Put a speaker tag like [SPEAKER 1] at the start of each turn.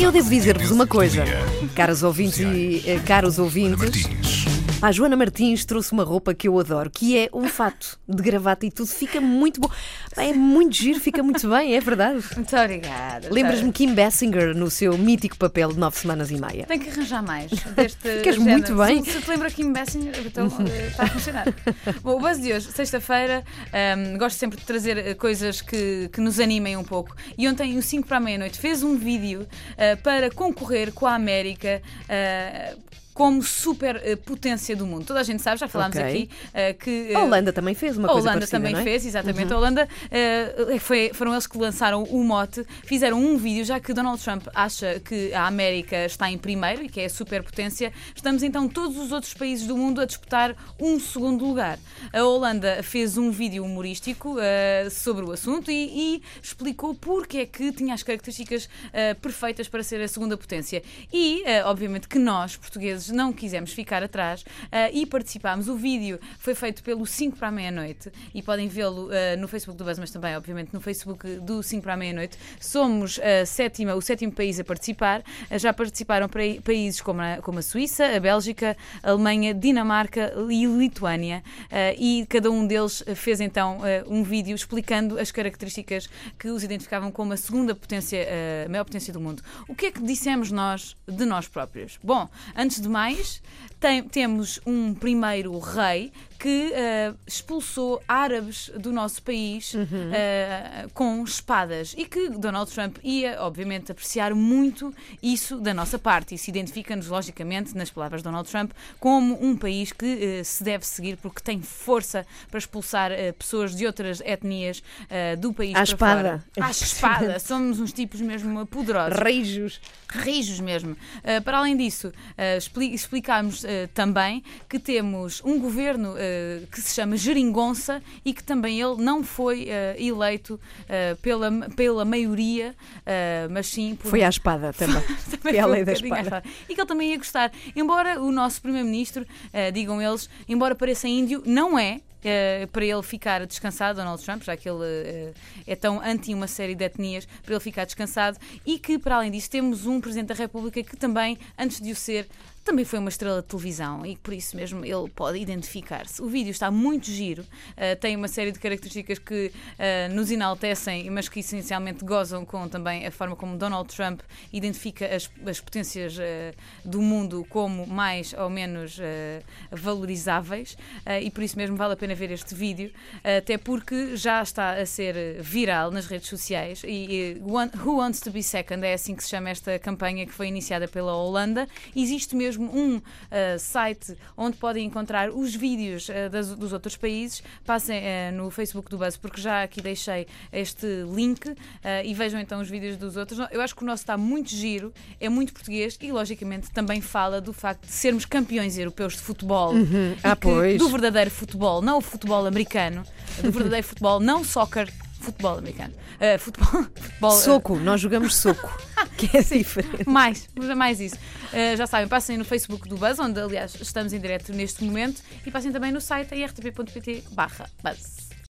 [SPEAKER 1] Eu devo dizer-vos uma coisa, caros ouvintes e eh, caros ouvintes. A Joana Martins trouxe uma roupa que eu adoro, que é um fato de gravata e tudo. Fica muito bom. É muito giro, fica muito bem, é verdade.
[SPEAKER 2] Muito obrigada.
[SPEAKER 1] Lembras-me Kim Basinger no seu mítico papel de nove semanas e meia.
[SPEAKER 2] Tem que arranjar mais deste
[SPEAKER 1] Ficas
[SPEAKER 2] género.
[SPEAKER 1] muito bem.
[SPEAKER 2] Se, se te lembra Kim Basinger, então eh, está a funcionar. Bom, o buzz de hoje, sexta-feira, ahm, gosto sempre de trazer eh, coisas que, que nos animem um pouco. E ontem, o 5 para a meia-noite, fez um vídeo ah, para concorrer com a América. ah, como super eh, potência do mundo. Toda a gente sabe, já falámos
[SPEAKER 1] Ok.
[SPEAKER 2] aqui, eh, que.
[SPEAKER 1] A Holanda também fez uma
[SPEAKER 2] a
[SPEAKER 1] coisa
[SPEAKER 2] Holanda
[SPEAKER 1] parecida,
[SPEAKER 2] também
[SPEAKER 1] é?
[SPEAKER 2] fez, exatamente. A Holanda eh, foi- foram eles que lançaram o mote, fizeram um vídeo, já que Donald Trump acha que a América está em primeiro e que é a superpotência, estamos então todos os outros países do mundo a disputar um segundo lugar. A Holanda fez um vídeo humorístico eh, sobre o assunto e, e explicou porque é que tinha as características eh, perfeitas para ser a segunda potência. E, eh, obviamente, que nós, portugueses, não quisemos ficar atrás eh, e participámos. O vídeo foi feito pelo 5 para a meia-noite e podem vê-lo eh, no Facebook do Buzz, mas também, obviamente, no Facebook do 5 para a meia-noite. Somos a sétima, o sétimo país a participar. Eh, já participaram para- países como a, como a Suíça, a Bélgica, a Alemanha, Dinamarca e Lituânia. Eh, e cada um deles eh, fez então eh, um vídeo explicando as características que os identificavam como a segunda potência, eh, a maior potência do mundo. O que é que dissemos nós de nós próprios? Bom, antes de mais, tem- temos um primeiro rei que eh, expulsou árabes do nosso país eh, com espadas e que Donald Trump ia, obviamente, apreciar muito isso da nossa parte e se identifica-nos, logicamente, nas palavras de Donald Trump, como um país que eh, se deve seguir porque tem força para expulsar pessoas de outras etnias do país
[SPEAKER 1] À espada.
[SPEAKER 2] fora. À espada. Somos uns tipos mesmo poderosos
[SPEAKER 1] Reijos.
[SPEAKER 2] rijos mesmo. Uh, para além disso, uh, expli explicámos uh, também que temos um governo uh, que se chama Geringonça e que também ele não foi uh, eleito pela, pela maioria, mas sim por
[SPEAKER 1] Foi à espada também.
[SPEAKER 2] também
[SPEAKER 1] Foi a lei
[SPEAKER 2] um
[SPEAKER 1] da espada.
[SPEAKER 2] E que ele também ia gostar. Embora o nosso Primeiro-Ministro, eh, digam eles, embora pareça índio, não é. Eh, para ele ficar descansado, Donald Trump, já que ele eh, é tão anti uma série de etnias, para ele ficar descansado, e que, para além disso, temos um Presidente da República que também, antes de o ser, também foi uma estrela de televisão e por isso mesmo ele pode identificar-se. O vídeo está muito giro, eh, tem uma série de características que eh, nos enaltecem, mas que essencialmente gozam com também a forma como Donald Trump identifica as, as potências eh, do mundo como mais ou menos valorizáveis e por isso mesmo vale a pena ver este vídeo, até porque já está a ser viral nas redes sociais e One- Who Wants to Be Second é assim que se chama esta campanha que foi iniciada pela Holanda. Existe mesmo um eh, site onde podem encontrar os vídeos eh, das- dos outros países. Passem eh, no Facebook do Buzz, porque já aqui deixei este link e vejam então os vídeos dos outros. Eu acho que o nosso está muito giro, é muito português e, logicamente, também fala do facto de sermos campeões europeus de futebol. E
[SPEAKER 1] Ah,
[SPEAKER 2] que-. Do verdadeiro futebol, não o futebol americano, do verdadeiro futebol, não soccer, futebol americano. Eh, futebol, futebol eh,
[SPEAKER 1] Soco, nós jogamos soco. Que é diferente.
[SPEAKER 2] mais, mas é mais isso. Uh, já sabem, passem no Facebook do Buzz, onde aliás estamos em direto neste momento, e passem também no site irtp.pt barra Buzz.